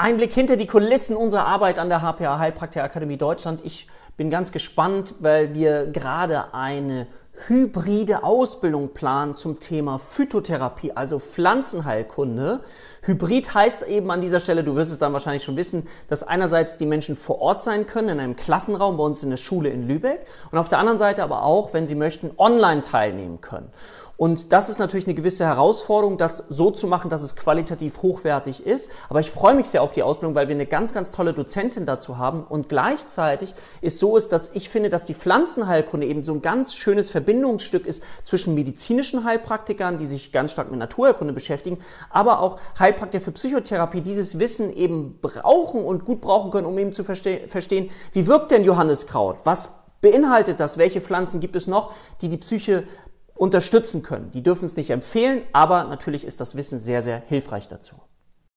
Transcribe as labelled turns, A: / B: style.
A: Ein Blick hinter die Kulissen unserer Arbeit an der HPA Heilpraktiker Akademie Deutschland. Ich bin ganz gespannt, weil wir gerade eine hybride Ausbildung planen zum Thema Phytotherapie, also Pflanzenheilkunde. Hybrid heißt eben an dieser Stelle, du wirst es dann wahrscheinlich schon wissen, dass einerseits die Menschen vor Ort sein können in einem Klassenraum bei uns in der Schule in Lübeck und auf der anderen Seite aber auch, wenn sie möchten, online teilnehmen können. Und das ist natürlich eine gewisse Herausforderung, das so zu machen, dass es qualitativ hochwertig ist. Aber ich freue mich sehr auf die Ausbildung, weil wir eine ganz, ganz tolle Dozentin dazu haben. Und gleichzeitig ist so ist, dass ich finde, dass die Pflanzenheilkunde eben so ein ganz schönes Verbindungsstück ist zwischen medizinischen Heilpraktikern, die sich ganz stark mit Naturheilkunde beschäftigen, aber auch Heilpraktiker für Psychotherapie dieses Wissen eben brauchen und gut brauchen können, um eben zu verste verstehen, wie wirkt denn Johanniskraut? Was beinhaltet das? Welche Pflanzen gibt es noch, die die Psyche unterstützen können. Die dürfen es nicht empfehlen, aber natürlich ist das Wissen sehr, sehr hilfreich dazu.